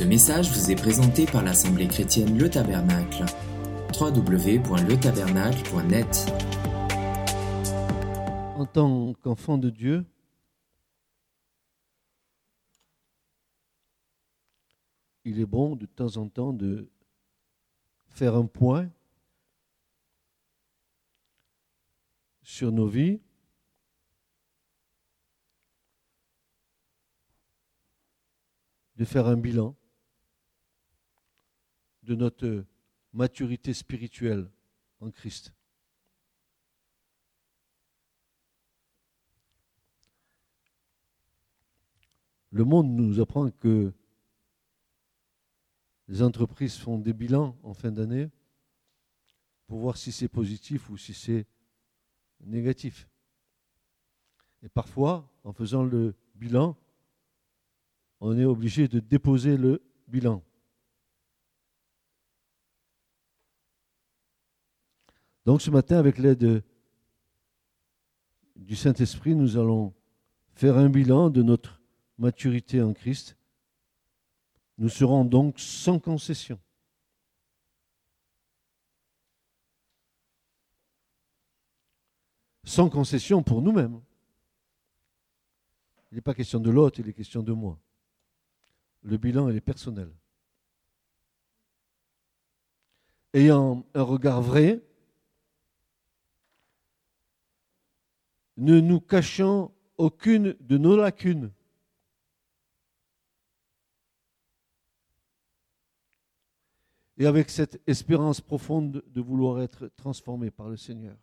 Ce message vous est présenté par l'Assemblée chrétienne Le Tabernacle. www.letabernacle.net En tant qu'enfant de Dieu, il est bon de temps en temps de faire un point sur nos vies. De faire un bilan de notre maturité spirituelle en Christ. Le monde nous apprend que les entreprises font des bilans en fin d'année pour voir si c'est positif ou si c'est négatif. Et parfois, en faisant le bilan, on est obligé de déposer le bilan. Donc ce matin, avec l'aide du Saint-Esprit, nous allons faire un bilan de notre maturité en Christ. Nous serons donc sans concession. Sans concession pour nous-mêmes. Il n'est pas question de l'autre, il est question de moi. Le bilan, il est personnel. Ayant un regard vrai, ne nous cachant aucune de nos lacunes. Et avec cette espérance profonde de vouloir être transformé par le Seigneur.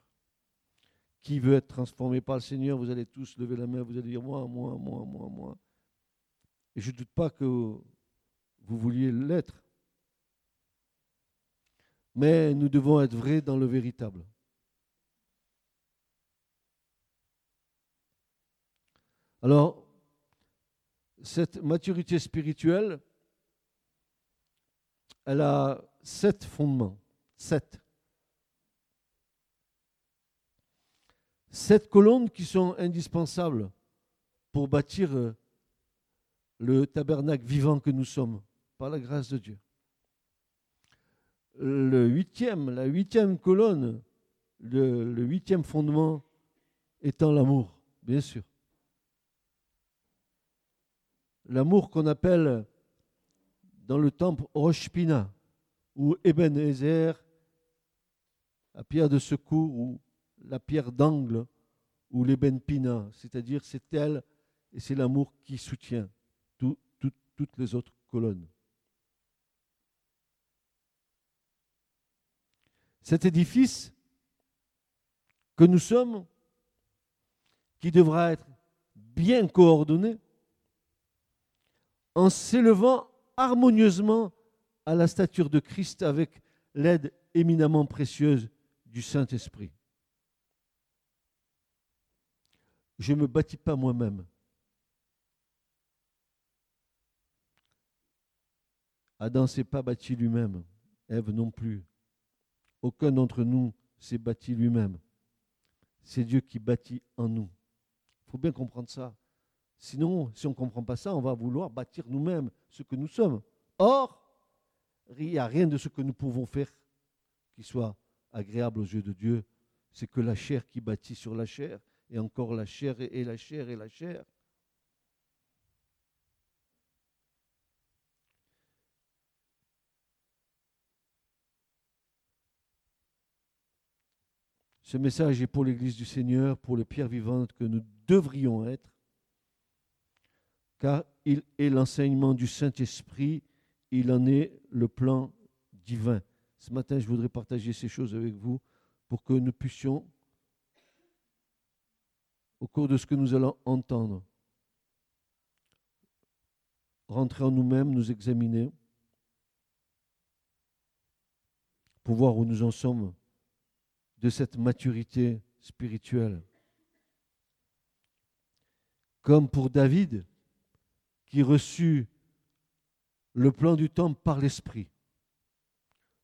Qui veut être transformé par le Seigneur Vous allez tous lever la main, vous allez dire moi, moi, moi, moi, moi. Et je ne doute pas que vous vouliez l'être. Mais nous devons être vrais dans le véritable. Alors, cette maturité spirituelle, elle a sept fondements. Sept. Sept colonnes qui sont indispensables pour bâtir euh, le tabernacle vivant que nous sommes, par la grâce de Dieu. La huitième colonne, le, le huitième fondement étant l'amour, bien sûr. L'amour qu'on appelle dans le temple Rosh Pina, ou Ebenezer, la pierre de secours, ou la pierre d'angle, ou l'Eben Pina, c'est-à-dire c'est elle et c'est l'amour qui soutient toutes les autres colonnes. Cet édifice que nous sommes, qui devra être bien coordonné, en s'élevant harmonieusement à la stature de Christ avec l'aide éminemment précieuse du Saint-Esprit. Je ne me bâtis pas moi-même. Adam ne s'est pas bâti lui-même, Ève non plus. Aucun d'entre nous s'est bâti lui-même. C'est Dieu qui bâtit en nous. Il faut bien comprendre ça. Sinon, si on ne comprend pas ça, on va vouloir bâtir nous-mêmes ce que nous sommes. Or, il n'y a rien de ce que nous pouvons faire qui soit agréable aux yeux de Dieu. C'est que la chair qui bâtit sur la chair, et encore la chair et la chair et la chair. Ce message est pour l'Église du Seigneur, pour les pierres vivantes que nous devrions être, car il est l'enseignement du Saint-Esprit, il en est le plan divin. Ce matin, je voudrais partager ces choses avec vous pour que nous puissions, au cours de ce que nous allons entendre, rentrer en nous-mêmes, nous examiner, pour voir où nous en sommes de cette maturité spirituelle. Comme pour David, qui reçut le plan du temple par l'Esprit.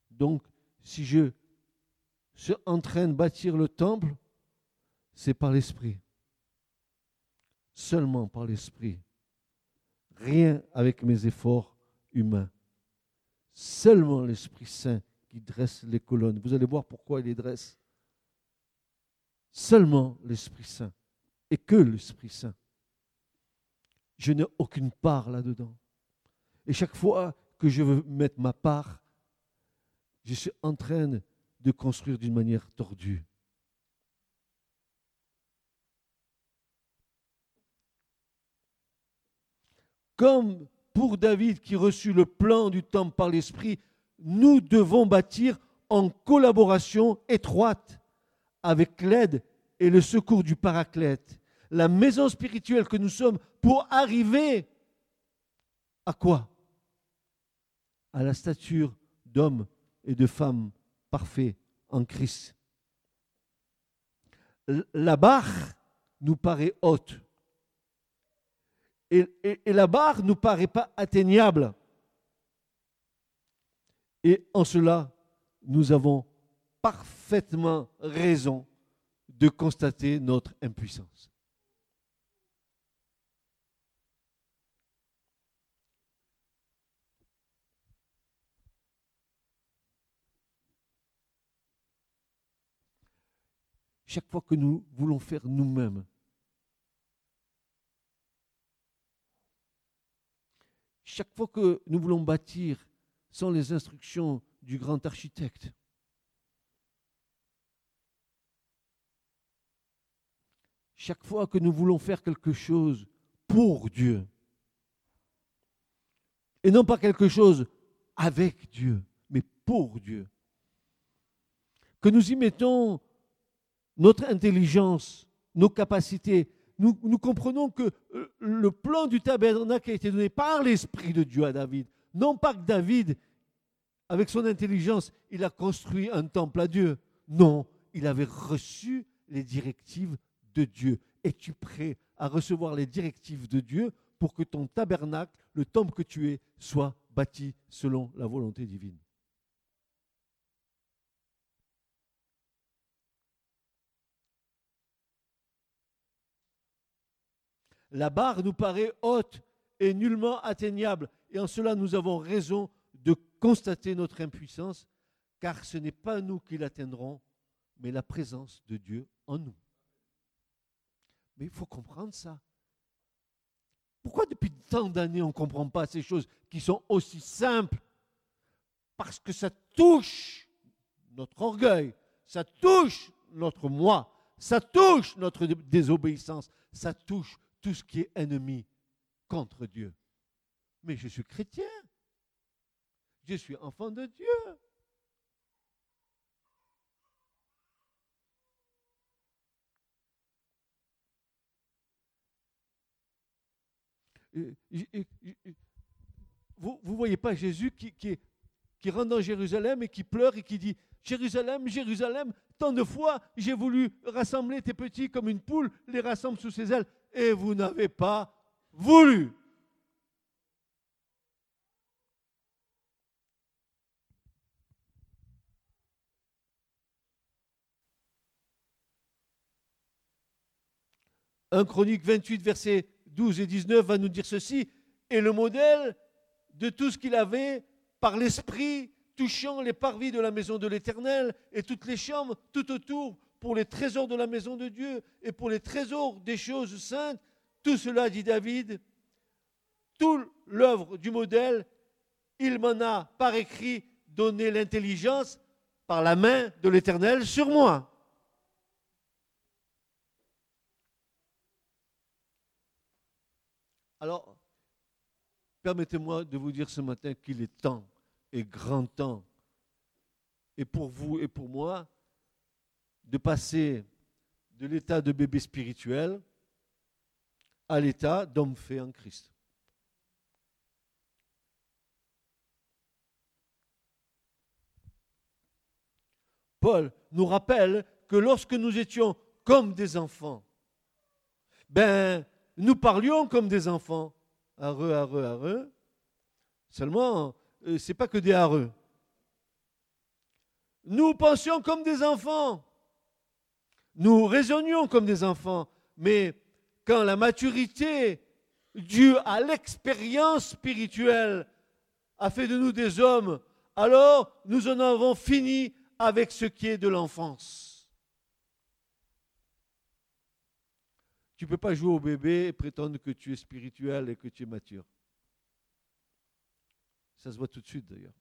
Donc, si je suis en train de bâtir le temple, c'est par l'Esprit. Seulement par l'Esprit. Rien avec mes efforts humain. Seulement l'Esprit Saint qui dresse les colonnes. Vous allez voir pourquoi il les dresse. Seulement l'Esprit Saint. Et que l'Esprit Saint. Je n'ai aucune part là-dedans. Et chaque fois que je veux mettre ma part, je suis en train de construire d'une manière tordue. Comme pour David qui reçut le plan du temple par l'Esprit, nous devons bâtir en collaboration étroite avec l'aide et le secours du Paraclète, la maison spirituelle que nous sommes pour arriver à quoi? À la stature d'homme et de femme parfaits en Christ. La barre nous paraît haute. Et, la barre ne nous paraît pas atteignable. Et en cela, nous avons parfaitement raison de constater notre impuissance. Chaque fois que nous voulons faire nous-mêmes, chaque fois que nous voulons bâtir sans les instructions du grand architecte, chaque fois que nous voulons faire quelque chose pour Dieu, et non pas quelque chose avec Dieu, mais pour Dieu, que nous y mettons notre intelligence, nos capacités, nous, comprenons que euh, le plan du tabernacle a été donné par l'Esprit de Dieu à David. Non pas que David, avec son intelligence, il a construit un temple à Dieu. Non, il avait reçu les directives de Dieu. Es-tu prêt à recevoir les directives de Dieu pour que ton tabernacle, le temple que tu es, soit bâti selon la volonté divine? La barre nous paraît haute et nullement atteignable. Et en cela, nous avons raison de constater notre impuissance, car ce n'est pas nous qui l'atteindrons, mais la présence de Dieu en nous. Mais il faut comprendre ça. Pourquoi depuis tant d'années on ne comprend pas ces choses qui sont aussi simples? Parce que ça touche notre orgueil, ça touche notre moi, ça touche notre désobéissance, ça touche tout ce qui est ennemi contre Dieu. Mais je suis chrétien. Je suis enfant de Dieu. vous ne voyez pas Jésus qui, qui, qui rentre dans Jérusalem et qui pleure et qui dit, Jérusalem, Jérusalem, tant de fois j'ai voulu rassembler tes petits comme une poule les rassemble sous ses ailes, et vous n'avez pas voulu. Un Chronique 28, versets 12 et 19 va nous dire ceci, et le modèle de tout ce qu'il avait par l'Esprit touchant les parvis de la maison de l'Éternel et toutes les chambres tout autour pour les trésors de la maison de Dieu et pour les trésors des choses saintes. Tout cela, dit David, toute l'œuvre du modèle, il m'en a par écrit donné l'intelligence par la main de l'Éternel sur moi. Alors, permettez-moi de vous dire ce matin qu'il est temps et grand temps, et pour vous et pour moi, de passer de l'état de bébé spirituel à l'état d'homme fait en Christ. Paul nous rappelle que lorsque nous étions comme des enfants, ben, nous parlions comme des enfants. Areux, areux, areux. Seulement, euh, ce n'est pas que des hareux. Nous pensions comme des enfants. Nous raisonnions comme des enfants. Mais quand la maturité due à l'expérience spirituelle a fait de nous des hommes, alors nous en avons fini avec ce qui est de l'enfance. Tu ne peux pas jouer au bébé et prétendre que tu es spirituel et que tu es mature. Ça se voit tout de suite d'ailleurs.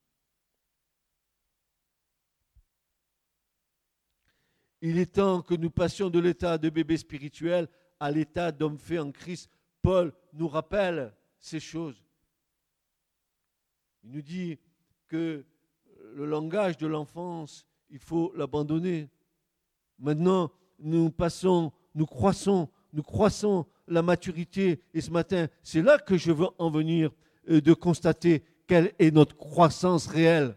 Il est temps que nous passions de l'état de bébé spirituel à l'état d'homme fait en Christ. Paul nous rappelle ces choses. Il nous dit que le langage de l'enfance, il faut l'abandonner. Maintenant, nous passons, nous croissons, nous croissons la maturité. Et ce matin, c'est là que je veux en venir euh, de constater quelle est notre croissance réelle.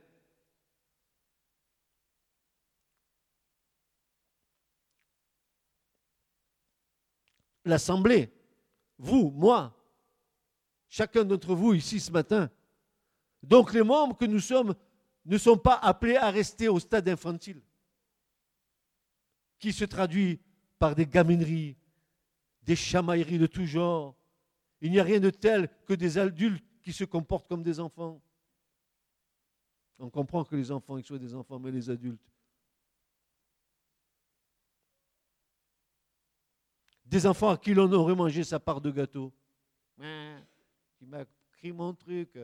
L'Assemblée, vous, moi, chacun d'entre vous ici ce matin. Donc les membres que nous sommes ne sont pas appelés à rester au stade infantile, qui se traduit par des gamineries, des chamailleries de tout genre. Il n'y a rien de tel que des adultes qui se comportent comme des enfants. On comprend que les enfants, soient des enfants, mais les adultes. Des enfants à qui l'on aurait mangé sa part de gâteau. Qui m'a pris mon truc.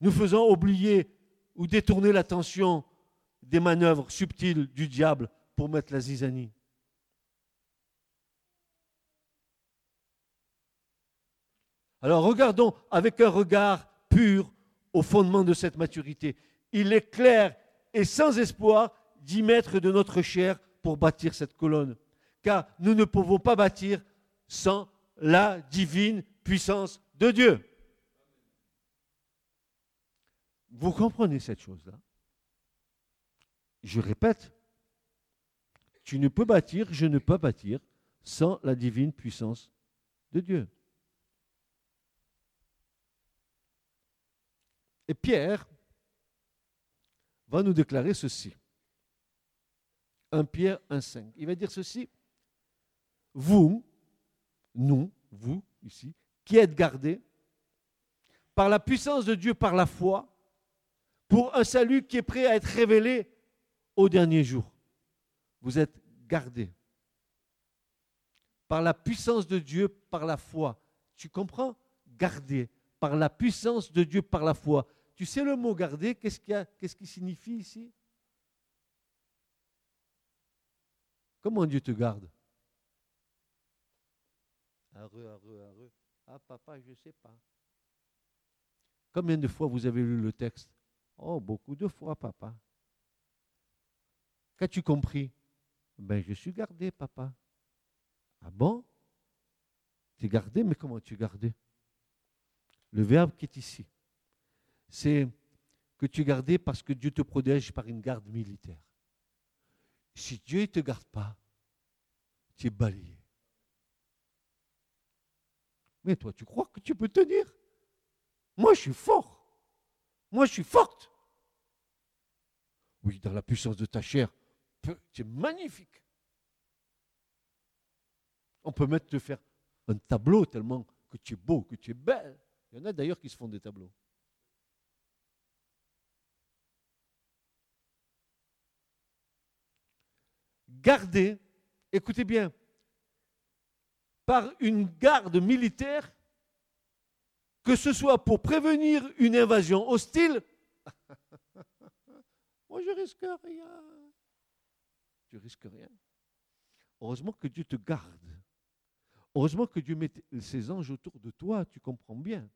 nous faisons oublier ou détourner l'attention des manœuvres subtiles du diable pour mettre la zizanie. Alors regardons avec un regard pur au fondement de cette maturité. Il est clair et sans espoir d'y mettre de notre chair pour bâtir cette colonne. Car nous ne pouvons pas bâtir sans la divine puissance de Dieu. Vous comprenez cette chose-là? Je répète, tu ne peux bâtir, je ne peux bâtir sans la divine puissance de Dieu. Et Pierre va nous déclarer ceci. 1 Pierre 1,5. Il va dire ceci. Vous, nous, vous, ici, qui êtes gardés par la puissance de Dieu, par la foi, pour un salut qui est prêt à être révélé au dernier jour. Vous êtes gardés par la puissance de Dieu, par la foi. Tu comprends? Garder par la puissance de Dieu, par la foi. Tu sais le mot garder, qu'est-ce qu'il signifie ici? Comment Dieu te garde? Heureux, heureux, heureux. Ah papa, je ne sais pas. Combien de fois vous avez lu le texte? Oh, beaucoup de fois, papa. Qu'as-tu compris? Ben, je suis gardé, papa. Ah bon? Tu es gardé, mais comment tu es gardé? Le verbe qui est ici, c'est que tu es gardé parce que Dieu te protège par une garde militaire. Si Dieu ne te garde pas, tu es balayé. Mais toi, tu crois que tu peux tenir? Moi, je suis fort. Moi, je suis forte. Oui, dans la puissance de ta chair, tu es magnifique. On peut mettre te faire un tableau tellement que tu es beau, que tu es belle. Il y en a d'ailleurs qui se font des tableaux. Gardez, écoutez bien, par une garde militaire que ce soit pour prévenir une invasion hostile, moi je risque rien. Tu risques rien. Heureusement que Dieu te garde. Heureusement que Dieu met ses anges autour de toi, tu comprends bien.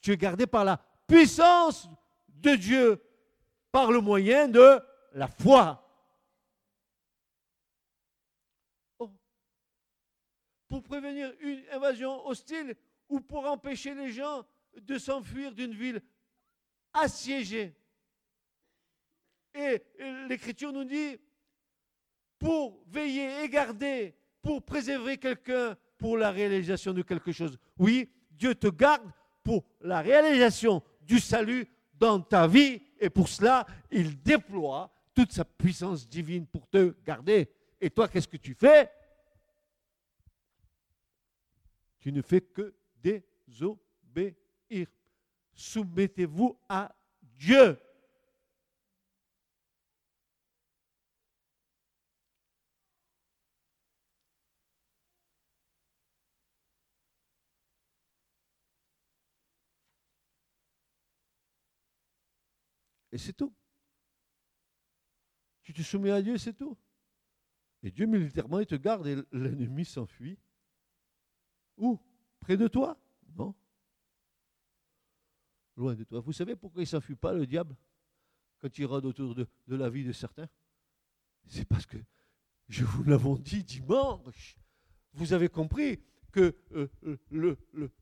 Tu es gardé par la puissance de Dieu, par le moyen de la foi. Oh. Pour prévenir une invasion hostile, ou pour empêcher les gens de s'enfuir d'une ville assiégée. Et l'Écriture nous dit, pour veiller et garder, pour préserver quelqu'un, pour la réalisation de quelque chose. Oui, Dieu te garde pour la réalisation du salut dans ta vie, et pour cela, il déploie toute sa puissance divine pour te garder. Et toi, qu'est-ce que tu fais? Tu ne fais que obéir. Soumettez-vous à Dieu. Et c'est tout. Tu te soumets à Dieu, c'est tout. Et Dieu militairement, il te garde et l'ennemi s'enfuit. Où? Près de toi? Non. Loin de toi. Vous savez pourquoi il ne s'enfuit pas, le diable, quand il rôde autour de, la vie de certains? C'est parce que, je vous l'avons dit dimanche, vous avez compris, que euh, euh,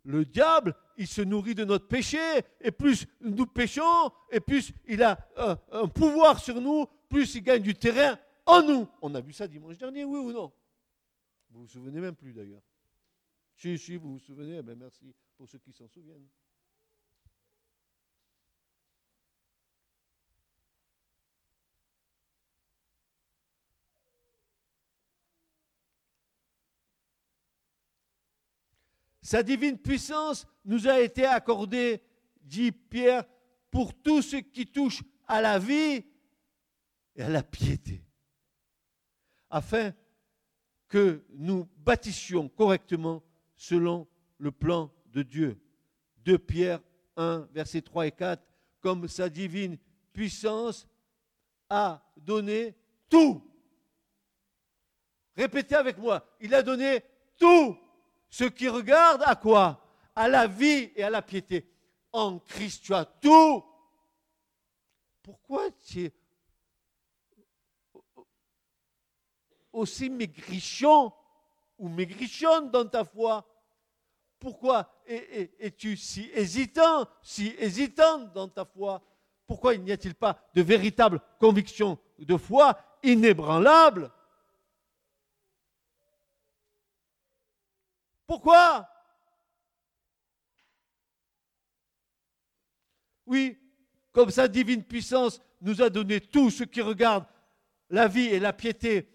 le, diable, il se nourrit de notre péché, et plus nous péchons, et plus il a euh, un pouvoir sur nous, plus il gagne du terrain en nous. On a vu ça dimanche dernier, oui ou non? Vous vous souvenez même plus d'ailleurs. Si, si, vous vous souvenez, ben merci pour ceux qui s'en souviennent. Sa divine puissance nous a été accordée, dit Pierre, pour tout ce qui touche à la vie et à la piété, afin que nous bâtissions correctement selon le plan de Dieu. De Pierre 1, versets 3 et 4, comme sa divine puissance a donné tout. Répétez avec moi, il a donné tout ce qui regarde à quoi? À la vie et à la piété. En Christ, tu as tout. Pourquoi tu es aussi maigrichon ou maigrichonne dans ta foi. Pourquoi es-tu si hésitant, si hésitante dans ta foi? Pourquoi n'y a-t-il pas de véritable conviction de foi inébranlable? Pourquoi? Oui, comme sa divine puissance nous a donné tout ce qui regarde la vie et la piété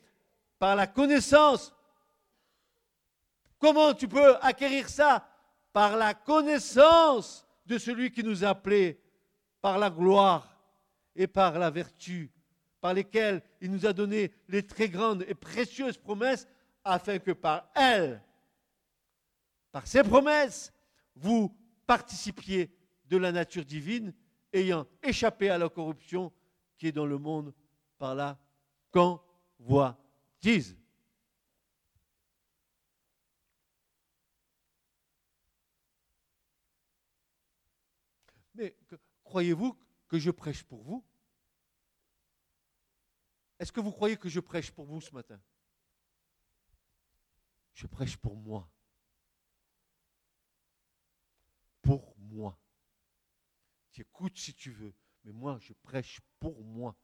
par la connaissance. Comment tu peux acquérir ça Par la connaissance de celui qui nous a appelés, par la gloire et par la vertu, par lesquelles il nous a donné les très grandes et précieuses promesses, afin que par elles, par ses promesses, vous participiez de la nature divine, ayant échappé à la corruption qui est dans le monde par la convoitise. Mais croyez-vous que je prêche pour vous? Est-ce que vous croyez que je prêche pour vous ce matin? Je prêche pour moi. pour moi. Tu écoutes si tu veux, mais moi, je prêche pour moi.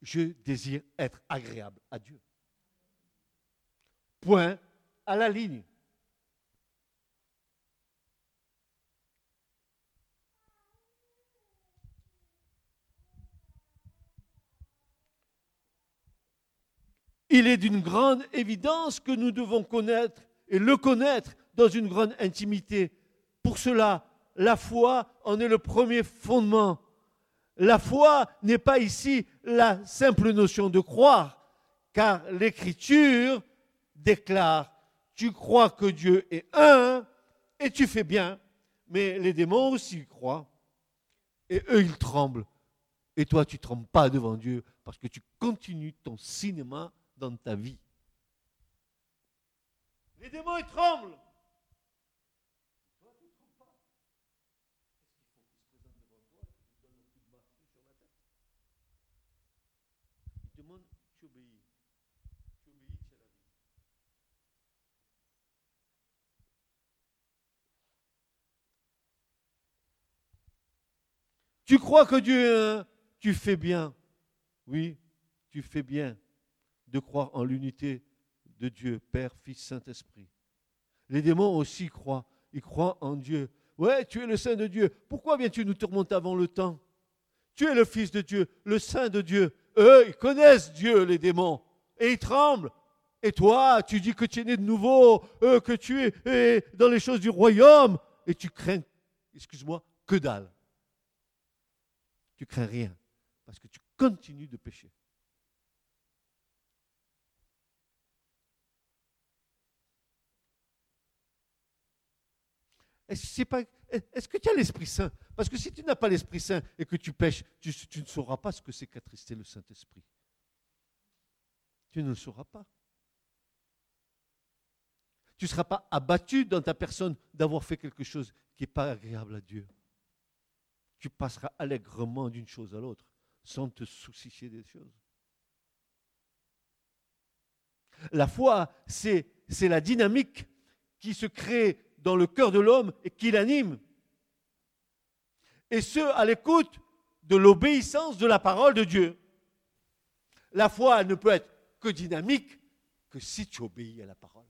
Je désire être agréable à Dieu. Point à la ligne. Il est d'une grande évidence que nous devons connaître et le connaître dans une grande intimité. Pour cela, la foi en est le premier fondement. La foi n'est pas ici la simple notion de croire, car l'Écriture déclare, tu crois que Dieu est un, et tu fais bien, mais les démons aussi croient, et eux ils tremblent. Et toi, tu ne trembles pas devant Dieu parce que tu continues ton cinéma dans ta vie. Les démons, ils tremblent. Tu crois que Dieu, tu fais bien? Oui, tu fais bien de croire en l'unité de Dieu, Père, Fils, Saint-Esprit. Les démons aussi croient. Ils croient en Dieu. Ouais, tu es le Saint de Dieu. Pourquoi viens-tu nous tourmenter avant le temps? Tu es le Fils de Dieu, le Saint de Dieu. Eux, ils connaissent Dieu, les démons, et ils tremblent. Et toi, tu dis que tu es né de nouveau, euh, que tu es dans les choses du royaume, et tu crains, excuse-moi, que dalle. Tu crains rien parce que tu continues de pécher. Est-ce, que tu as l'Esprit Saint? Parce que si tu n'as pas l'Esprit Saint et que tu pêches, tu, ne sauras pas ce que c'est qu'attrister le Saint-Esprit. Tu ne le sauras pas. Tu ne seras pas abattu dans ta personne d'avoir fait quelque chose qui n'est pas agréable à Dieu. Tu passeras allègrement d'une chose à l'autre sans te soucier des choses. La foi, c'est la dynamique qui se crée dans le cœur de l'homme et qui l'anime. Et ce, à l'écoute de l'obéissance de la parole de Dieu. La foi ne peut être que dynamique que si tu obéis à la parole.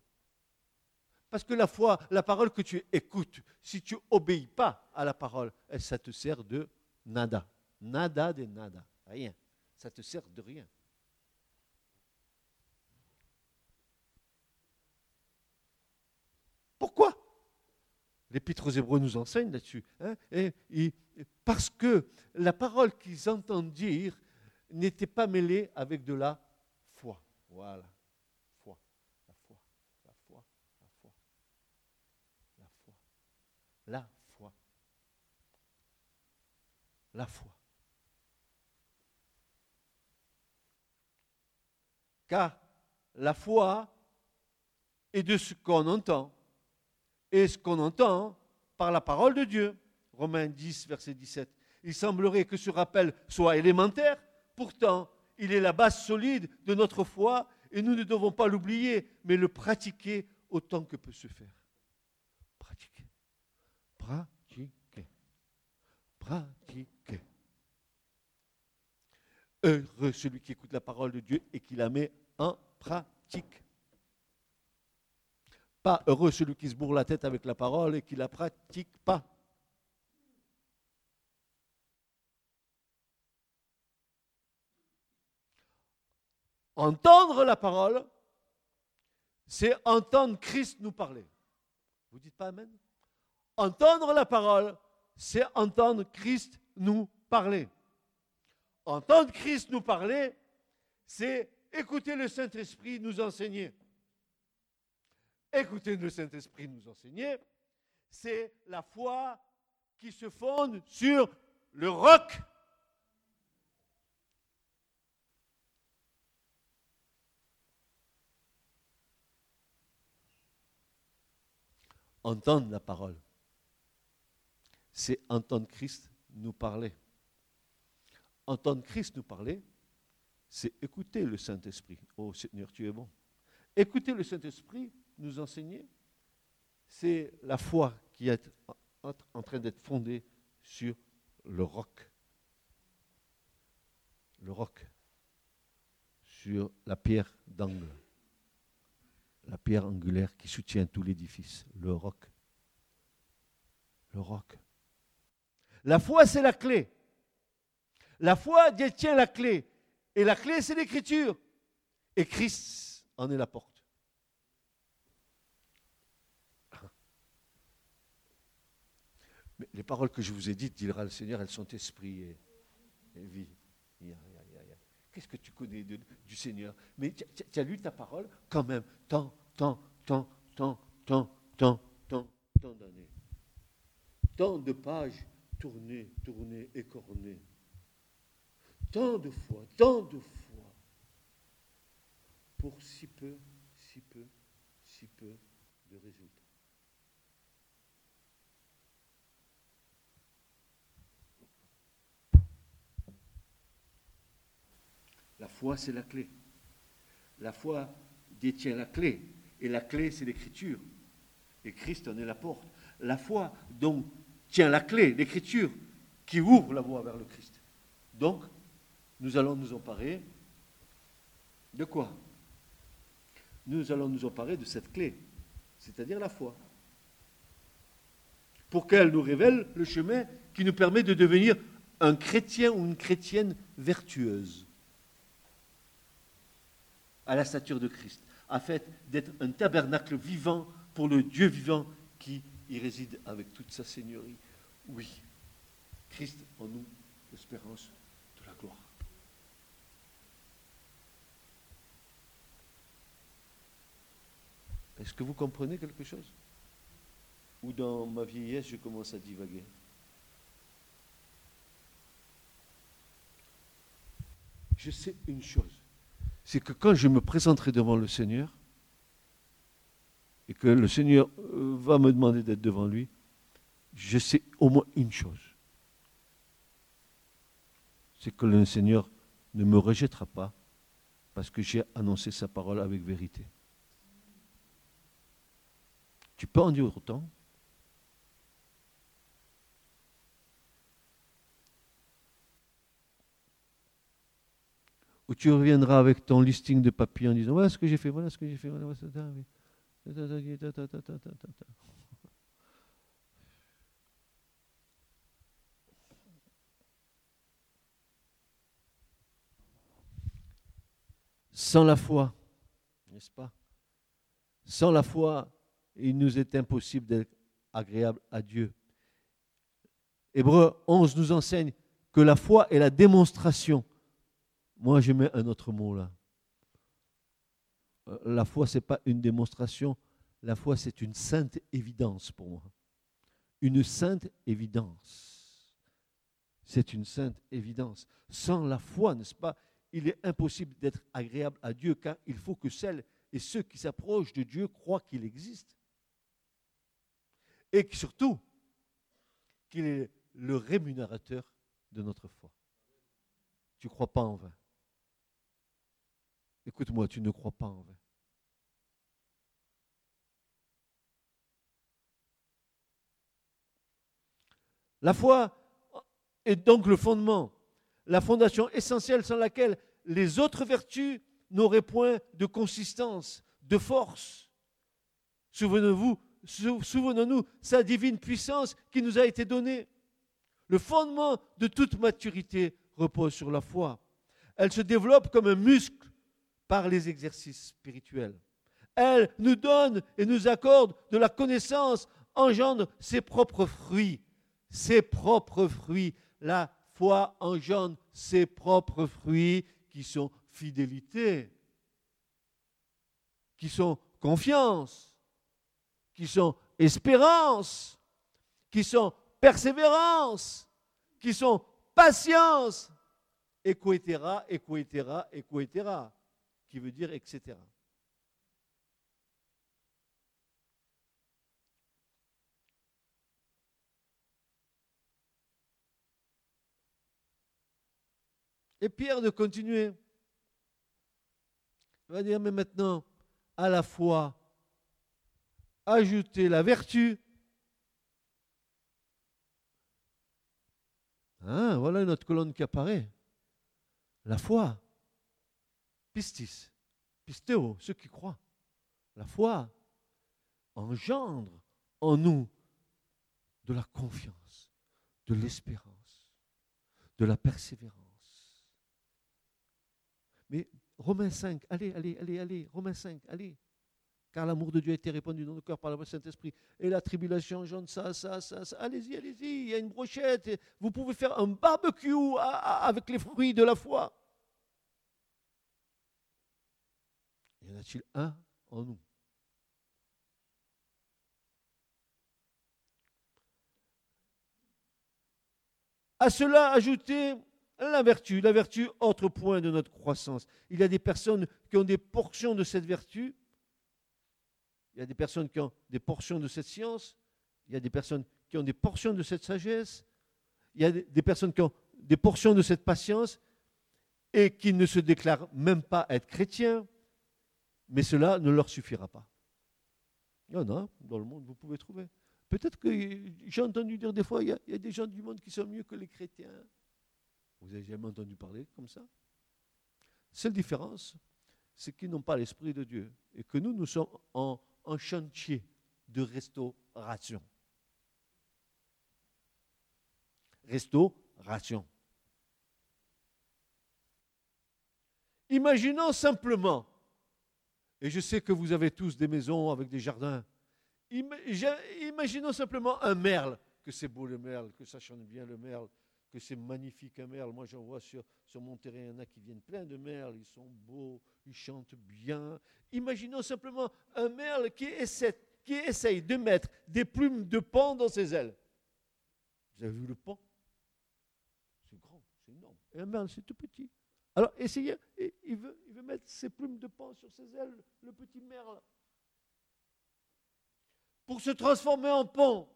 Parce que la foi, la parole que tu écoutes, si tu obéis pas à la parole, ça te sert de nada. Nada de nada. Rien. Ça te sert de rien. Pourquoi? L'Épître aux Hébreux nous enseigne là-dessus. Hein, parce que la parole qu'ils entendent dire n'était pas mêlée avec de la foi. Voilà. Foi. La foi. La foi. La foi. La foi. La foi. La foi. Car la foi est de ce qu'on entend et ce qu'on entend par la parole de Dieu. Romains 10, verset 17. Il semblerait que ce rappel soit élémentaire, pourtant il est la base solide de notre foi et nous ne devons pas l'oublier, mais le pratiquer autant que peut se faire. Pratiquer. Pratiquer. Pratiquer. Heureux celui qui écoute la parole de Dieu et qui la met en pratique. Pas heureux celui qui se bourre la tête avec la parole et qui ne la pratique pas. Entendre la parole, c'est entendre Christ nous parler. Vous dites pas Amen? Entendre la parole, c'est entendre Christ nous parler. Entendre Christ nous parler, c'est écouter le Saint-Esprit nous enseigner écoutez le Saint-Esprit nous enseigner, c'est la foi qui se fonde sur le roc. Entendre la parole, c'est entendre Christ nous parler. Entendre Christ nous parler, c'est écouter le Saint-Esprit. Oh Seigneur, tu es bon. Écouter le Saint-Esprit, nous enseigner, c'est la foi qui est en train d'être fondée sur le roc. Le roc. Sur la pierre d'angle. La pierre angulaire qui soutient tout l'édifice. Le roc. Le roc. La foi, c'est la clé. La foi détient la clé. Et la clé, c'est l'écriture. Et Christ en est la porte. Les paroles que je vous ai dites, dira le Seigneur, elles sont esprit et, vie. Qu'est-ce que tu connais du Seigneur? Mais tu as lu ta parole quand même, tant, tant, tant, tant, tant, tant, tant, tant d'années. Tant de pages tournées, tournées, écornées. Tant de fois, tant de fois. Pour si peu, si peu, si peu de résultats. La foi, c'est la clé. La foi détient la clé. Et la clé, c'est l'écriture. Et Christ en est la porte. La foi, donc, tient la clé, l'écriture, qui ouvre la voie vers le Christ. Donc, nous allons nous emparer de quoi? Nous allons nous emparer de cette clé, c'est-à-dire la foi. Pour qu'elle nous révèle le chemin qui nous permet de devenir un chrétien ou une chrétienne vertueuse à la stature de Christ, afin d'être un tabernacle vivant pour le Dieu vivant qui il réside avec toute sa seigneurie. Oui, Christ en nous, l'espérance de la gloire. Est-ce que vous comprenez quelque chose? Ou dans ma vieillesse, je commence à divaguer Je sais une chose, c'est que quand je me présenterai devant le Seigneur, et que le Seigneur euh, va me demander d'être devant lui, je sais au moins une chose. C'est que le Seigneur ne me rejettera pas parce que j'ai annoncé sa parole avec vérité. Tu peux en dire autant Ou tu reviendras avec ton listing de papiers en disant voilà ce que j'ai fait, voilà ce que j'ai fait, voilà ce que j'ai fait. Sans la foi, n'est-ce pas Sans la foi, il nous est impossible d'être agréable à Dieu. Hébreu 11 nous enseigne que la foi est la démonstration. Moi, je mets un autre mot là. Euh, la foi, ce n'est pas une démonstration, la foi, c'est une sainte évidence pour moi. Une sainte évidence. C'est une sainte évidence. Sans la foi, n'est-ce pas, il est impossible d'être agréable à Dieu, car il faut que celles et ceux qui s'approchent de Dieu croient qu'il existe. Et surtout, qu'il est le rémunérateur de notre foi. Tu ne crois pas en vain. Écoute-moi, tu ne crois pas en vain. La foi est donc le fondement, la fondation essentielle sans laquelle les autres vertus n'auraient point de consistance, de force. Souvenez-vous, souvenons-nous, sa divine puissance qui nous a été donnée. Le fondement de toute maturité repose sur la foi. Elle se développe comme un muscle par les exercices spirituels. Elle nous donne et nous accorde de la connaissance, engendre ses propres fruits ses propres fruits. La foi engendre ses propres fruits qui sont fidélité, qui sont confiance, qui sont espérance, qui sont persévérance, qui sont patience, et etc., etc., qui veut dire etc. Et Pierre de continuer. Il va dire, mais maintenant, à la foi, ajouter la vertu. Hein, voilà une autre colonne qui apparaît. La foi. Pistis. Pistéo, ceux qui croient. La foi engendre en nous de la confiance, de l'espérance, de la persévérance. Mais Romains 5, allez, allez, allez, allez, Romains 5, allez. Car l'amour de Dieu a été répandu dans nos cœurs par le Saint-Esprit. Et la tribulation jaune, ça, ça, ça, ça. Allez-y, allez-y, il y a une brochette. Vous pouvez faire un barbecue avec les fruits de la foi. Y en a-t-il un en nous? À cela, ajoutez la vertu, la vertu, autre point de notre croissance. Il y a des personnes qui ont des portions de cette vertu. Il y a des personnes qui ont des portions de cette science. Il y a des personnes qui ont des portions de cette sagesse. Il y a des personnes qui ont des portions de cette patience et qui ne se déclarent même pas être chrétiens. Mais cela ne leur suffira pas. Il y en a dans le monde, vous pouvez trouver. Peut-être que j'ai entendu dire des fois, il y, a, des gens du monde qui sont mieux que les chrétiens. Vous avez jamais entendu parler comme ça? Seule différence, c'est qu'ils n'ont pas l'Esprit de Dieu et que nous, nous sommes en chantier de restauration. Restauration. Imaginons simplement, et je sais que vous avez tous des maisons avec des jardins, Imaginons simplement un merle, que c'est beau le merle, que ça chante bien le merle, que c'est magnifique un merle. Moi, j'en vois sur, sur mon terrain, il y en a qui viennent plein de merles, ils sont beaux, ils chantent bien. Imaginons simplement un merle qui essaie, qui essaye de mettre des plumes de pan dans ses ailes. Vous avez vu le pan C'est grand, c'est énorme. Et un merle, c'est tout petit. Alors, essayez, il veut, mettre ses plumes de pan sur ses ailes, le petit merle pour se transformer en pont.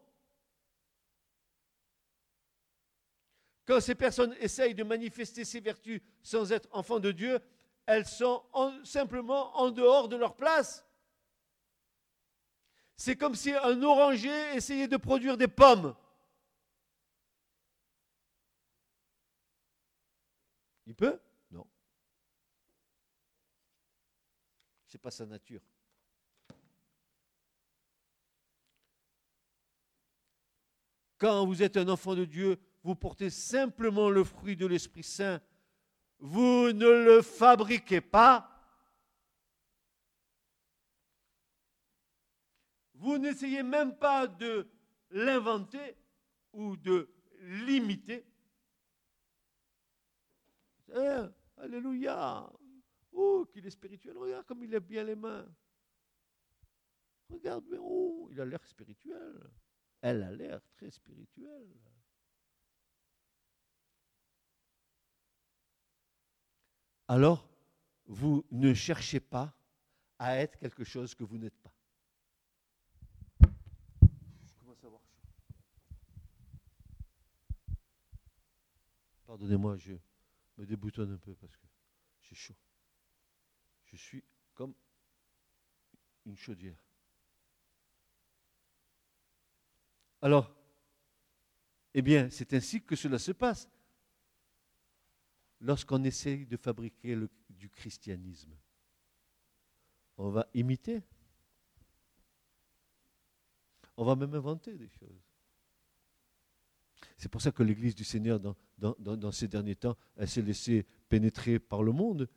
Quand ces personnes essayent de manifester ces vertus sans être enfants de Dieu, elles sont simplement en dehors de leur place. C'est comme si un oranger essayait de produire des pommes. Il peut Non. Ce n'est pas sa nature. Quand vous êtes un enfant de Dieu, vous portez simplement le fruit de l'Esprit Saint. Vous ne le fabriquez pas. Vous n'essayez même pas de l'inventer ou de l'imiter. Eh, alléluia. Oh, qu'il est spirituel. Regarde comme il lève bien les mains. Regarde, mais oh, il a l'air spirituel. Elle a l'air très spirituelle. Alors, vous ne cherchez pas à être quelque chose que vous n'êtes pas. Je commence à avoir chaud. Pardonnez-moi, je me déboutonne un peu parce que j'ai chaud. Je suis comme une chaudière. Alors, eh bien, c'est ainsi que cela se passe lorsqu'on essaye de fabriquer du christianisme. On va imiter. On va même inventer des choses. C'est pour ça que l'Église du Seigneur, dans, dans ces derniers temps, elle s'est laissée pénétrer par le monde.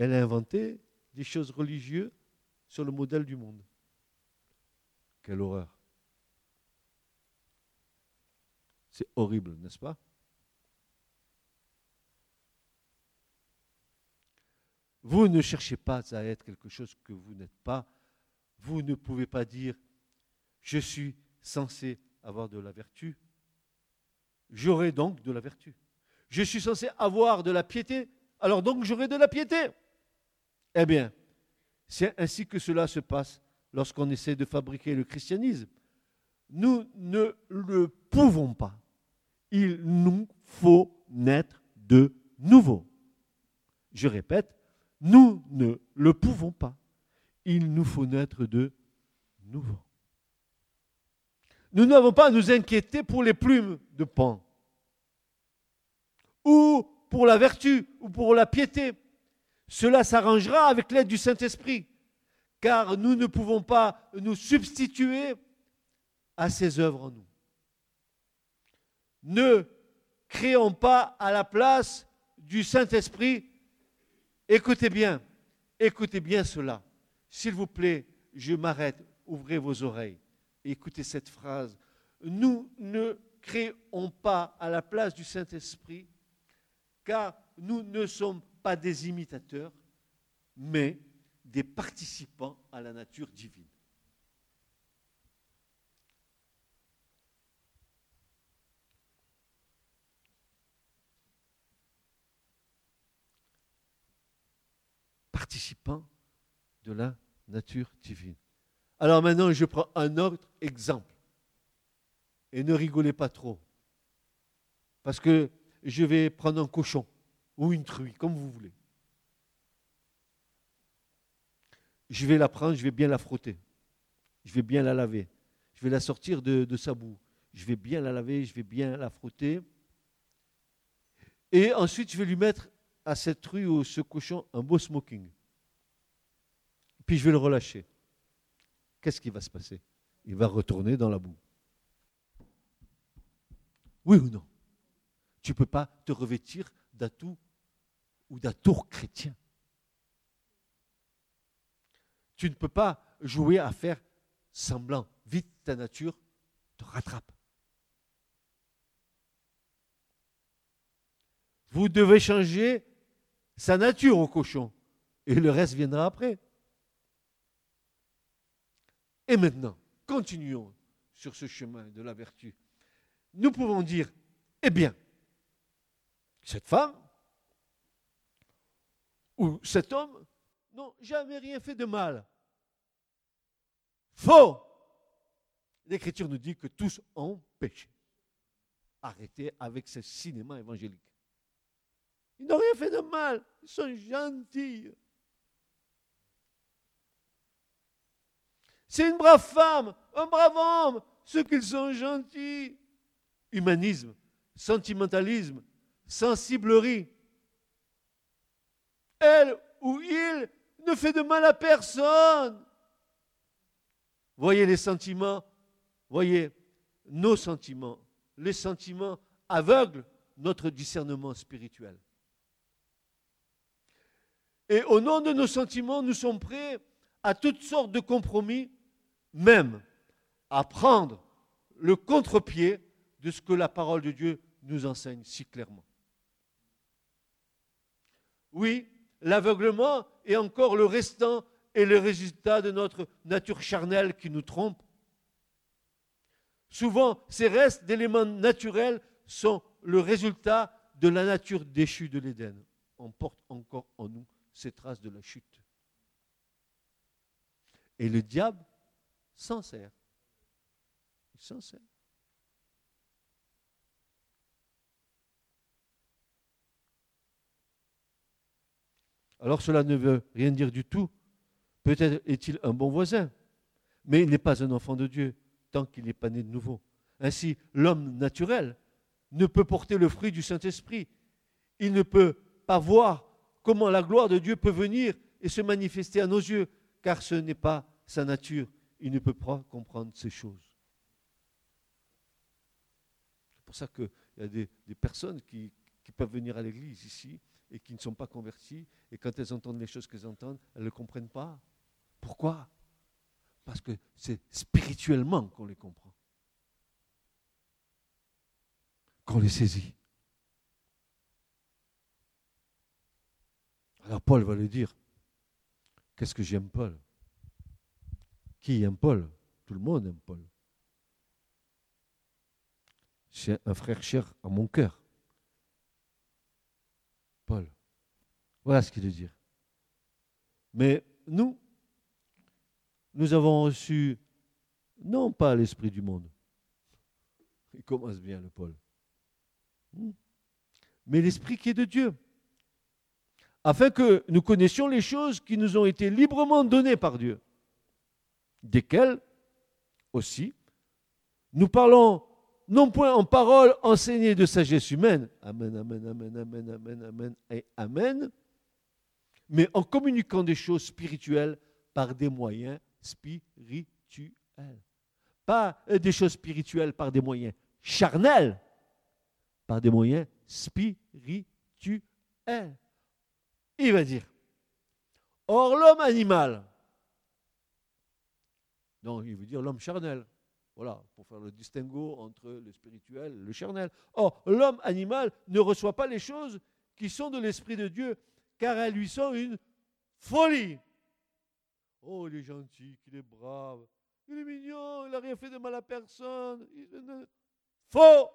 Elle a inventé des choses religieuses sur le modèle du monde. Quelle horreur. C'est horrible, n'est-ce pas? Vous ne cherchez pas à être quelque chose que vous n'êtes pas. Vous ne pouvez pas dire, je suis censé avoir de la vertu. J'aurai donc de la vertu. Je suis censé avoir de la piété. Alors donc j'aurai de la piété. Eh bien, c'est ainsi que cela se passe lorsqu'on essaie de fabriquer le christianisme. Nous ne le pouvons pas. Il nous faut naître de nouveau. Je répète, nous ne le pouvons pas. Il nous faut naître de nouveau. Nous n'avons pas à nous inquiéter pour les plumes de pan, ou pour la vertu, ou pour la piété. Cela s'arrangera avec l'aide du Saint-Esprit, car nous ne pouvons pas nous substituer à ses œuvres en nous. Ne créons pas à la place du Saint-Esprit. Écoutez bien, écoutez bien cela. S'il vous plaît, je m'arrête, ouvrez vos oreilles. Écoutez cette phrase. Nous ne créons pas à la place du Saint-Esprit, car nous ne sommes pas des imitateurs, mais des participants à la nature divine. participants de la nature divine. Alors maintenant, je prends un autre exemple. Et ne rigolez pas trop. Parce que je vais prendre un cochon ou une truie, comme vous voulez. Je vais la prendre, je vais bien la frotter. Je vais bien la laver. Je vais la sortir de, sa boue. Je vais bien la laver, je vais bien la frotter. Et ensuite, je vais lui mettre à cette truie ou ce cochon un beau smoking puis je vais le relâcher. Qu'est-ce qui va se passer? Il va retourner dans la boue. Oui ou non? Tu ne peux pas te revêtir d'atout ou d'atour chrétien. Tu ne peux pas jouer à faire semblant. Vite, ta nature te rattrape. Vous devez changer sa nature au cochon. Et le reste viendra après. Et maintenant, continuons sur ce chemin de la vertu. Nous pouvons dire, eh bien, cette femme ou cet homme n'ont jamais rien fait de mal. Faux L'Écriture nous dit que tous ont péché. Arrêtez avec ce cinéma évangélique. Ils n'ont rien fait de mal. Ils sont gentils. C'est une brave femme, un brave homme, ceux qu'ils sont gentils. Humanisme, sentimentalisme, sensiblerie. Elle ou il ne fait de mal à personne. Voyez les sentiments, voyez nos sentiments. Les sentiments aveuglent notre discernement spirituel. Et au nom de nos sentiments, nous sommes prêts à toutes sortes de compromis, même à prendre le contre-pied de ce que la parole de Dieu nous enseigne si clairement. Oui, l'aveuglement est encore le restant et le résultat de notre nature charnelle qui nous trompe. Souvent, ces restes d'éléments naturels sont le résultat de la nature déchue de l'Éden. On porte encore en nous ces traces de la chute. Et le diable s'en sert. Il s'en sert. Alors cela ne veut rien dire du tout. Peut-être est-il un bon voisin, mais il n'est pas un enfant de Dieu tant qu'il n'est pas né de nouveau. Ainsi, l'homme naturel ne peut porter le fruit du Saint-Esprit. Il ne peut pas voir comment la gloire de Dieu peut venir et se manifester à nos yeux, car ce n'est pas sa nature. Il ne peut pas comprendre ces choses. C'est pour ça qu'il y a des, personnes qui, peuvent venir à l'église ici et qui ne sont pas converties, et quand elles entendent les choses qu'elles entendent, elles ne comprennent pas. Pourquoi? Parce que c'est spirituellement qu'on les comprend, qu'on les saisit. Alors Paul va lui dire, qu'est-ce que j'aime Paul? Qui aime Paul? Tout le monde aime Paul. C'est un frère cher à mon cœur. Paul. Voilà ce qu'il veut dire. Mais nous, nous avons reçu non pas l'esprit du monde. Il commence bien le Paul. Hmm. Mais l'esprit qui est de Dieu afin que nous connaissions les choses qui nous ont été librement données par Dieu, desquelles aussi nous parlons non point en paroles enseignées de sagesse humaine, amen, amen, amen, amen, amen, amen et amen, mais en communiquant des choses spirituelles par des moyens spirituels. Pas des choses spirituelles par des moyens charnels, par des moyens spirituels il va dire, or l'homme animal, non, il veut dire l'homme charnel, voilà, pour faire le distinguo entre le spirituel et le charnel. Or, l'homme animal ne reçoit pas les choses qui sont de l'Esprit de Dieu, car elles lui sont une folie. Oh, il est gentil, qu'il est brave, il est mignon, il n'a rien fait de mal à personne. Faux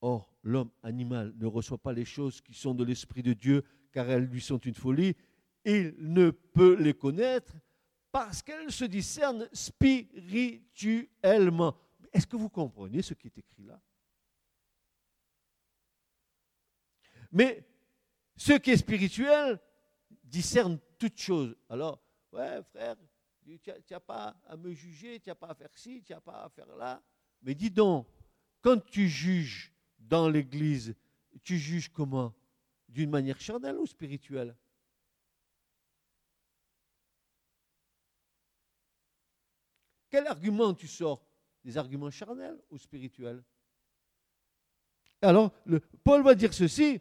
Or, l'homme animal ne reçoit pas les choses qui sont de l'Esprit de Dieu, car elles lui sont une folie. Il ne peut les connaître parce qu'elles se discernent spirituellement. Est-ce que vous comprenez ce qui est écrit là? Mais ce qui est spirituel discerne toutes choses. Alors, ouais, frère, tu n'as pas à me juger, tu n'as pas à faire ci, tu n'as pas à faire là. Mais dis donc, quand tu juges dans l'Église, tu juges comment? D'une manière charnelle ou spirituelle? Quel argument tu sors Des arguments charnels ou spirituels Alors, le, Paul va dire ceci.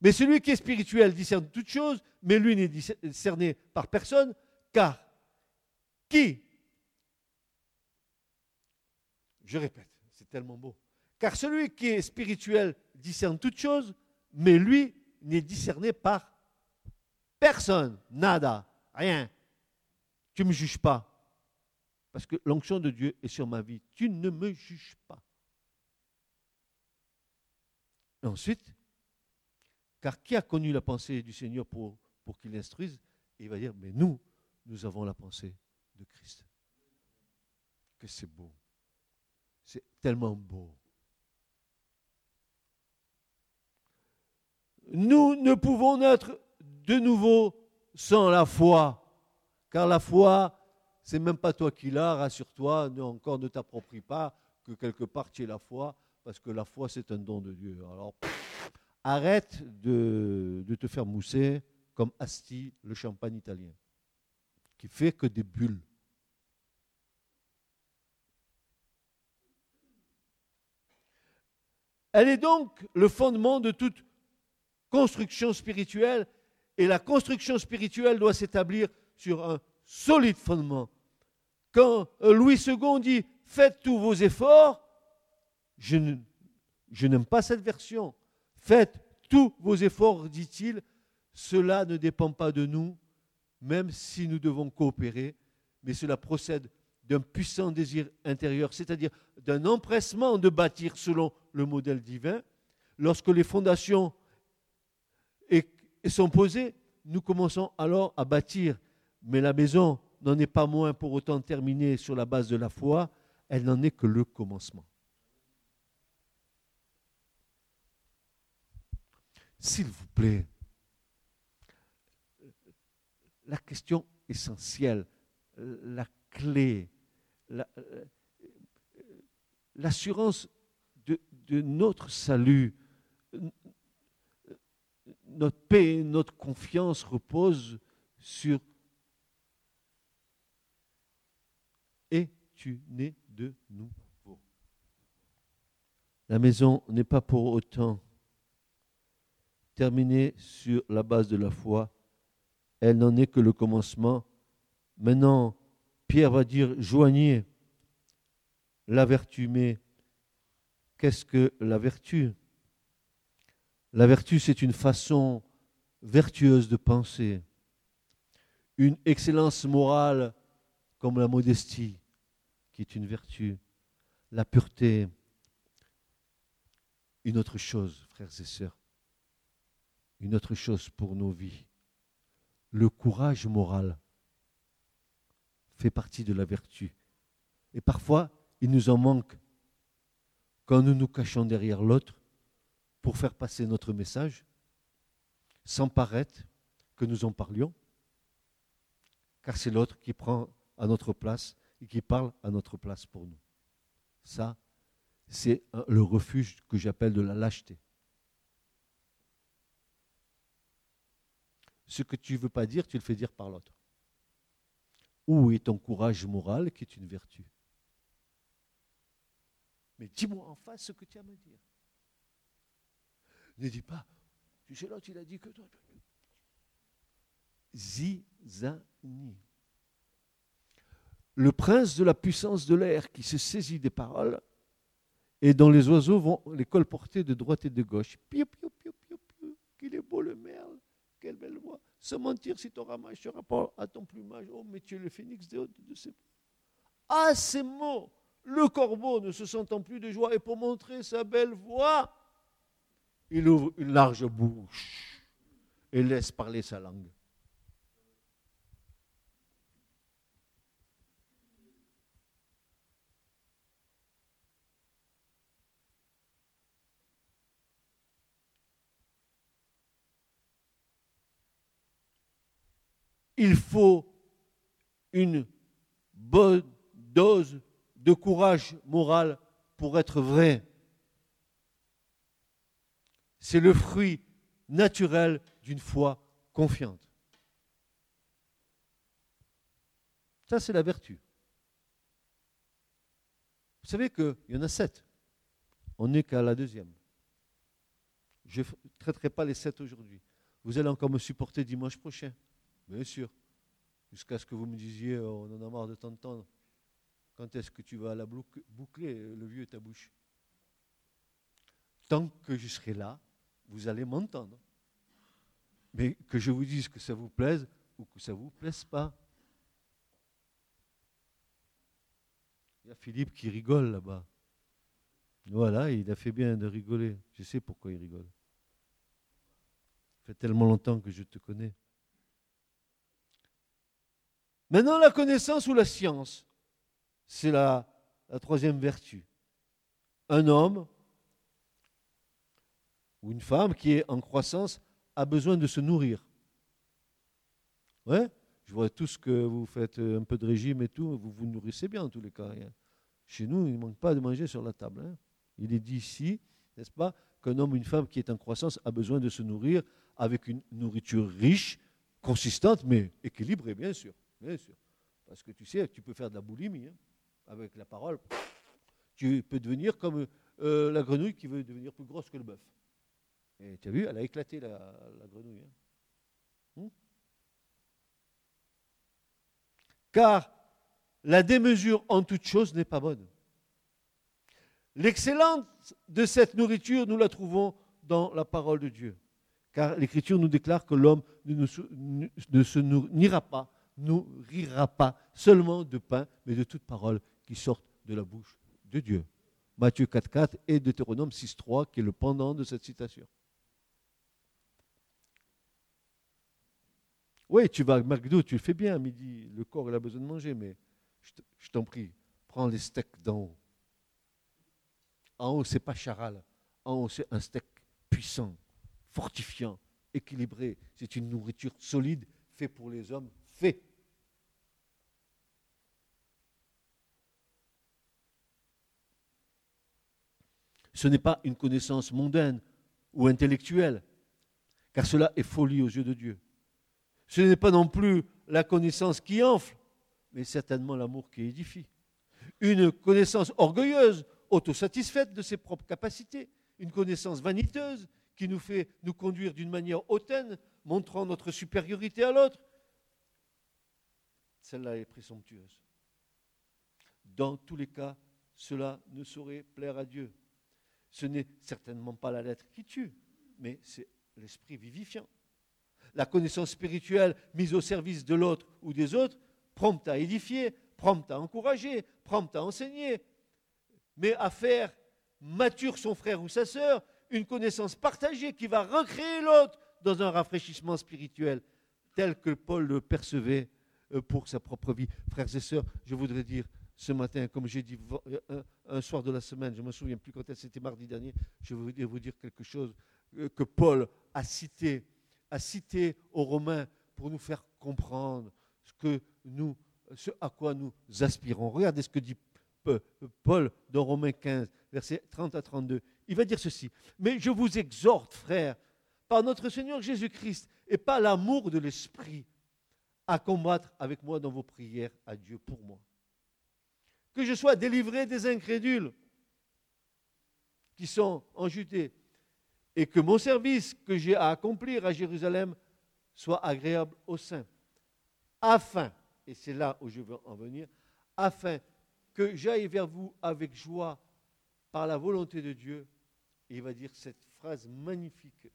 Mais celui qui est spirituel discerne toutes choses, mais lui n'est discerné par personne, car qui? Je répète, c'est tellement beau. Car celui qui est spirituel discerne toutes choses, mais lui n'est discerné par personne, nada, rien. Tu ne me juges pas. Parce que l'onction de Dieu est sur ma vie. Tu ne me juges pas. ensuite, car qui a connu la pensée du Seigneur pour, qu'il l'instruise? Il va dire, mais nous, nous avons la pensée de Christ. Que c'est beau. C'est tellement beau. Nous ne pouvons naître de nouveau sans la foi. Car la foi, c'est même pas toi qui l'as, rassure-toi, encore ne t'approprie pas que quelque part tu aies la foi, parce que la foi, c'est un don de Dieu. Alors, arrête de, de te faire mousser comme Asti, le champagne italien, qui fait que des bulles. Elle est donc le fondement de toute construction spirituelle et la construction spirituelle doit s'établir sur un solide fondement. Quand Louis II dit faites tous vos efforts, je n'aime pas cette version. Faites tous vos efforts, dit-il, cela ne dépend pas de nous, même si nous devons coopérer, mais cela procède d'un puissant désir intérieur, c'est-à-dire d'un empressement de bâtir selon le modèle divin. Lorsque les fondations sont posées, nous commençons alors à bâtir. Mais la maison n'en est pas moins pour autant terminée sur la base de la foi, elle n'en est que le commencement. S'il vous plaît, la question essentielle, la clé, l'assurance de, de, notre salut, notre paix, notre confiance repose sur Es-tu né de nouveau La maison n'est pas pour autant terminée sur la base de la foi. Elle n'en est que le commencement. Maintenant, Pierre va dire, joignez la vertu, mais qu'est-ce que la vertu? La vertu, c'est une façon vertueuse de penser, une excellence morale comme la modestie, qui est une vertu, la pureté, une autre chose, frères et sœurs, une autre chose pour nos vies. Le courage moral fait partie de la vertu. Et parfois, il nous en manque quand nous nous cachons derrière l'autre pour faire passer notre message sans paraître que nous en parlions, car c'est l'autre qui prend à notre place et qui parle à notre place pour nous. Ça, c'est le refuge que j'appelle de la lâcheté. Ce que tu ne veux pas dire, tu le fais dire par l'autre. Où est ton courage moral qui est une vertu? Mais dis-moi en face ce que tu as à me dire. Ne dis pas, tu sais l'autre, il a dit que toi. Zizani. Le prince de la puissance de l'air qui se saisit des paroles et dont les oiseaux vont les colporter de droite et de gauche. Piou, piou, piou, piou, piou. Qu'il est beau le merle, quelle belle voix. Sans mentir, si ton ramage se rapporte à ton plumage, oh, mais tu es le phénix de, de, de ses. Ah, ces mots Le corbeau, ne se sentant plus de joie, et pour montrer sa belle voix, il ouvre une large bouche et laisse parler sa langue. Il faut une bonne dose de courage moral pour être vrai c'est le fruit naturel d'une foi confiante. Ça, c'est la vertu. Vous savez qu'il y en a sept. On n'est qu'à la deuxième. Je ne traiterai pas les sept aujourd'hui. Vous allez encore me supporter dimanche prochain, bien sûr. Jusqu'à ce que vous me disiez, oh, on en a marre de t'entendre. Quand est-ce que tu vas la boucler, le vieux, ta bouche? Tant que je serai là, vous allez m'entendre. Mais que je vous dise que ça vous plaise ou que ça ne vous plaise pas. Il y a Philippe qui rigole là-bas. Voilà, il a fait bien de rigoler. Je sais pourquoi il rigole. Ça fait tellement longtemps que je te connais. Maintenant, la connaissance ou la science, c'est la, troisième vertu. Un homme ou une femme qui est en croissance a besoin de se nourrir. Ouais, je vois tout ce que vous faites un peu de régime et tout, vous vous nourrissez bien en tous les cas. Hein. Chez nous, il ne manque pas de manger sur la table. Hein. Il est dit ici, n'est-ce pas, qu'un homme ou une femme qui est en croissance a besoin de se nourrir avec une nourriture riche, consistante, mais équilibrée, bien sûr. Bien sûr. Parce que tu sais, tu peux faire de la boulimie hein, avec la parole. Tu peux devenir comme euh, la grenouille qui veut devenir plus grosse que le bœuf. Et tu as vu, elle a éclaté la, grenouille. Hein. Hmm? Car la démesure en toute chose n'est pas bonne. L'excellence de cette nourriture, nous la trouvons dans la parole de Dieu. Car l'Écriture nous déclare que l'homme ne, se nourrira pas, nourrira pas seulement de pain, mais de toute parole qui sort de la bouche de Dieu. Matthieu 4.4 et Deutéronome 6.3 qui est le pendant de cette citation. Oui, tu vas à McDo, tu le fais bien à midi, le corps a besoin de manger, mais je t'en prie, prends les steaks d'en haut. En haut, c'est pas charal. En haut, c'est un steak puissant, fortifiant, équilibré. C'est une nourriture solide, fait pour les hommes, fait. Ce n'est pas une connaissance mondaine ou intellectuelle, car cela est folie aux yeux de Dieu. Ce n'est pas non plus la connaissance qui enfle, mais certainement l'amour qui édifie. Une connaissance orgueilleuse autosatisfaite de ses propres capacités, une connaissance vaniteuse qui nous fait nous conduire d'une manière hautaine, montrant notre supériorité à l'autre. Celle-là est présomptueuse. Dans tous les cas, cela ne saurait plaire à Dieu. Ce n'est certainement pas la lettre qui tue, mais c'est l'esprit vivifiant. La connaissance spirituelle mise au service de l'autre ou des autres, prompte à édifier, prompte à encourager, prompte à enseigner, mais à faire mature son frère ou sa sœur, une connaissance partagée qui va recréer l'autre dans un rafraîchissement spirituel, tel que Paul le percevait pour sa propre vie. Frères et sœurs, je voudrais dire ce matin, comme j'ai dit euh, un, soir de la semaine, je ne me souviens plus quand c'était mardi dernier, je voudrais vous dire quelque chose euh, que Paul a cité, a cité aux Romains pour nous faire comprendre ce à quoi nous aspirons. Regardez ce que dit Paul dans Romains 15, versets 30 à 32. Il va dire ceci. Mais je vous exhorte, frères, par notre Seigneur Jésus-Christ et par l'amour de l'Esprit, à combattre avec moi dans vos prières à Dieu pour moi. Que je sois délivré des incrédules qui sont en Judée et que mon service que j'ai à accomplir à Jérusalem soit agréable aux saints, afin, et c'est là où je veux en venir, afin que j'aille vers vous avec joie par la volonté de Dieu. il va dire cette phrase magnifique,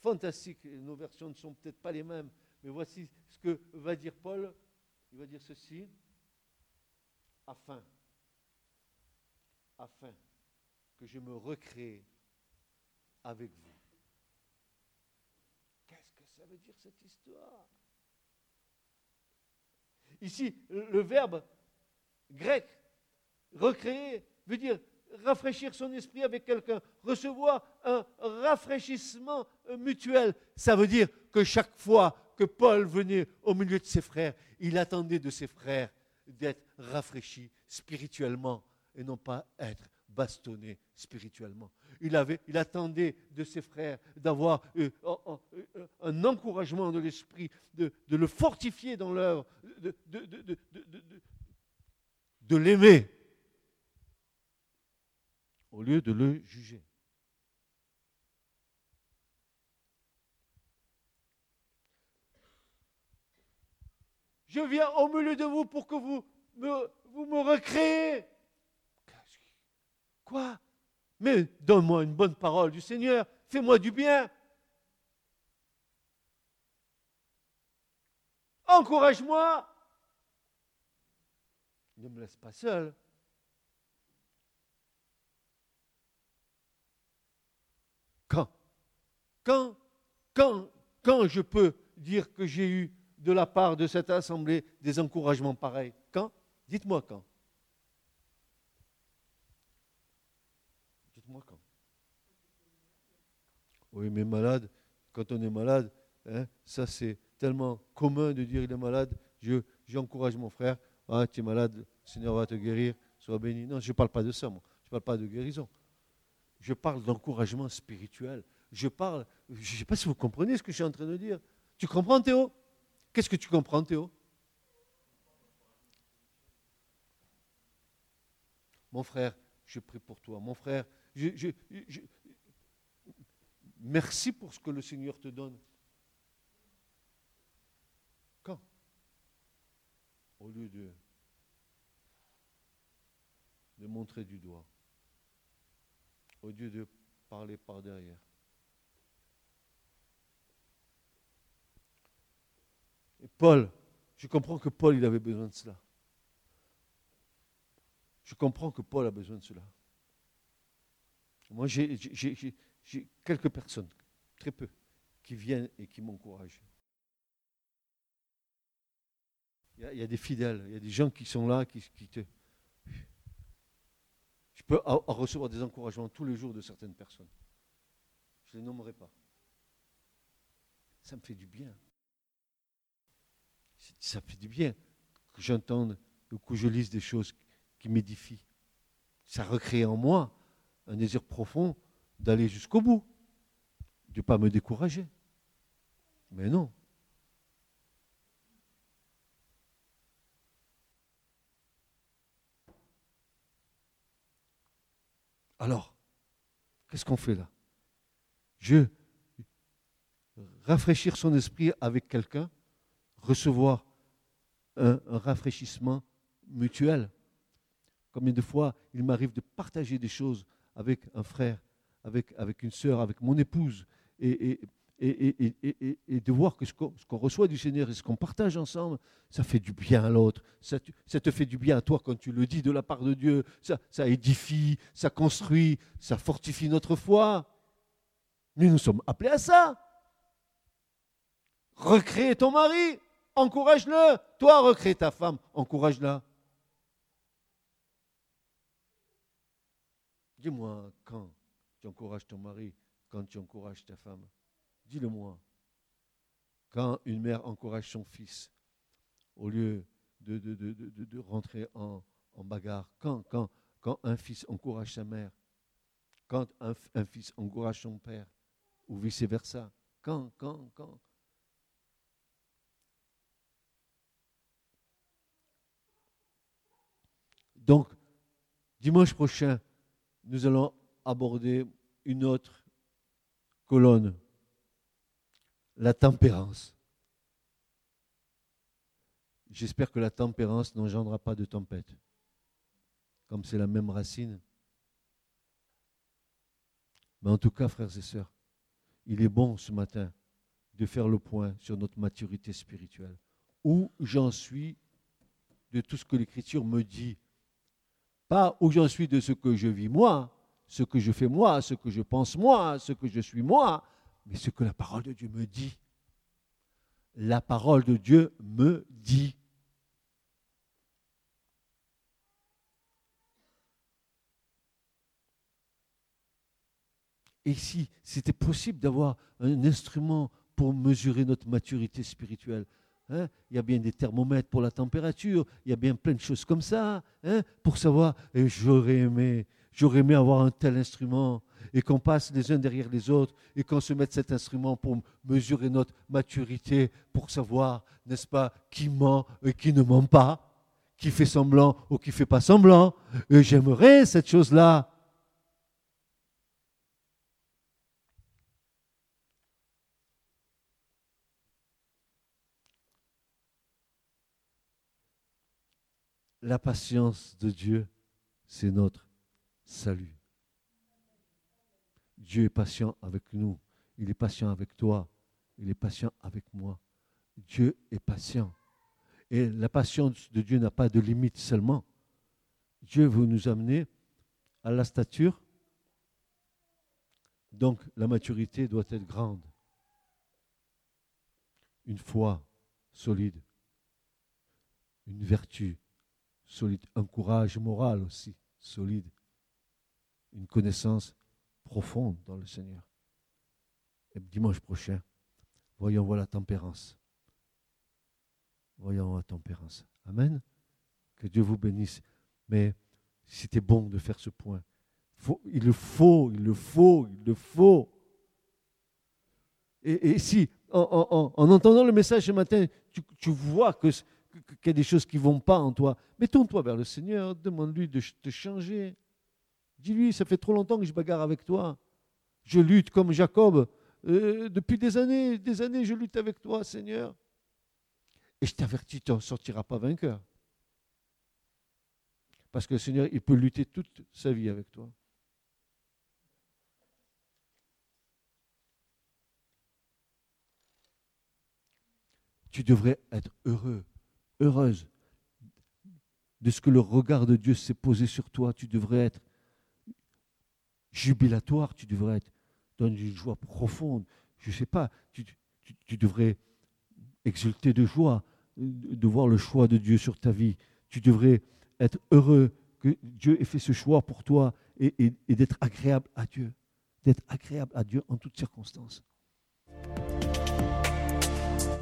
fantastique. Nos versions ne sont peut-être pas les mêmes, mais voici ce que va dire Paul. Il va dire ceci, afin, afin que je me recrée avec vous. Qu'est-ce que ça veut dire cette histoire? Ici, le verbe grec recréer veut dire rafraîchir son esprit avec quelqu'un, recevoir un rafraîchissement mutuel. Ça veut dire que chaque fois que Paul venait au milieu de ses frères, il attendait de ses frères d'être rafraîchis spirituellement et non pas être bastonné spirituellement. Il, attendait de ses frères d'avoir euh, euh, un encouragement de l'esprit, de, le fortifier dans l'œuvre, de l'aimer au lieu de le juger. Je viens au milieu de vous pour que vous me, vous recréez. Quoi? Mais donne-moi une bonne parole du Seigneur, fais-moi du bien. Encourage-moi. Ne me laisse pas seul. Quand? Quand? Quand? Quand je peux dire que j'ai eu de la part de cette assemblée des encouragements pareils Quand? Dites-moi quand. Dites-moi quand. Oui, mais malade, quand on est malade, hein, ça c'est tellement commun de dire il est malade. Je, j'encourage mon frère. Ah, tu es malade, le Seigneur va te guérir, sois béni. Non, je ne parle pas de ça, moi. Je ne parle pas de guérison. Je parle d'encouragement spirituel. Je parle, je ne sais pas si vous comprenez ce que je suis en train de dire. Tu comprends, Théo? Qu'est-ce que tu comprends, Théo? Mon frère, je prie pour toi. Mon frère, merci pour ce que le Seigneur te donne. Quand? Au lieu de, de montrer du doigt, au lieu de parler par derrière. Paul, je comprends que Paul, il avait besoin de cela. Je comprends que Paul a besoin de cela. Moi, j'ai quelques personnes, très peu, qui viennent et qui m'encouragent. Il, y, a des fidèles, il y a des gens qui sont là, qui, te... Je peux recevoir des encouragements tous les jours de certaines personnes. Je ne les nommerai pas. Ça me fait du bien. Ça fait du bien que j'entende ou que je lise des choses qui m'édifient. Ça recrée en moi un désir profond d'aller jusqu'au bout, de ne pas me décourager. Mais non. Alors, qu'est-ce qu'on fait là? Je rafraîchir son esprit avec quelqu'un, recevoir un, rafraîchissement mutuel. Combien de fois il m'arrive de partager des choses avec un frère, avec, avec une sœur, avec mon épouse, et, et, et, et de voir que ce qu'on reçoit du Seigneur et ce qu'on partage ensemble, ça fait du bien à l'autre. Ça, te fait du bien à toi quand tu le dis de la part de Dieu. Ça, ça édifie, ça construit, ça fortifie notre foi. Nous nous sommes appelés à ça. Recréer ton mari, encourage-le. Toi, recrée ta femme, encourage-la. Dis-moi quand tu encourages ton mari, quand tu encourages ta femme. Dis-le-moi. Quand une mère encourage son fils, au lieu de, de, de, rentrer en, en, bagarre, quand, quand, quand un fils encourage sa mère, quand un fils encourage son père, ou vice-versa, quand, quand, quand. Donc, dimanche prochain, nous allons aborder une autre colonne, la tempérance. J'espère que la tempérance n'engendra pas de tempête, comme c'est la même racine. Mais en tout cas, frères et sœurs, il est bon ce matin de faire le point sur notre maturité spirituelle. Où j'en suis de tout ce que l'Écriture me dit pas où j'en suis de ce que je vis moi, ce que je fais moi, ce que je pense moi, ce que je suis moi, mais ce que la parole de Dieu me dit. La parole de Dieu me dit. Et si c'était possible d'avoir un instrument pour mesurer notre maturité spirituelle, Hein? il y a bien des thermomètres pour la température, il y a bien plein de choses comme ça, hein, pour savoir, et j'aurais aimé, j'aurais aimé avoir un tel instrument, et qu'on passe les uns derrière les autres, et qu'on se mette cet instrument pour mesurer notre maturité, pour savoir, n'est-ce pas, qui ment et qui ne ment pas, qui fait semblant ou qui fait pas semblant. Et j'aimerais cette chose-là. La patience de Dieu, c'est notre salut. Dieu est patient avec nous. Il est patient avec toi. Il est patient avec moi. Dieu est patient. Et la patience de Dieu n'a pas de limite seulement. Dieu veut nous amener à la stature. Donc la maturité doit être grande. Une foi solide. Une vertu solide. Un courage moral aussi solide. Une connaissance profonde dans le Seigneur. Et dimanche prochain, voyons voir la tempérance. Voyons la tempérance. Amen. Que Dieu vous bénisse. Mais c'était bon de faire ce point. il le faut, il le faut, il le faut. Et, si, en, entendant le message ce matin, tu, vois que, qu'il y a des choses qui ne vont pas en toi, mettons-toi vers le Seigneur, demande-lui de te changer. Dis-lui, ça fait trop longtemps que je bagarre avec toi. Je lutte comme Jacob. Euh, depuis des années, des années, je lutte avec toi, Seigneur. Et je t'avertis, tu n'en sortiras pas vainqueur. Parce que le Seigneur, il peut lutter toute sa vie avec toi. Tu devrais être heureux, heureuse de ce que le regard de Dieu s'est posé sur toi. Tu devrais être jubilatoire, tu devrais être dans une joie profonde. Je ne sais pas, tu, devrais exulter de joie de voir le choix de Dieu sur ta vie. Tu devrais être heureux que Dieu ait fait ce choix pour toi et, d'être agréable à Dieu. D'être agréable à Dieu en toutes circonstances.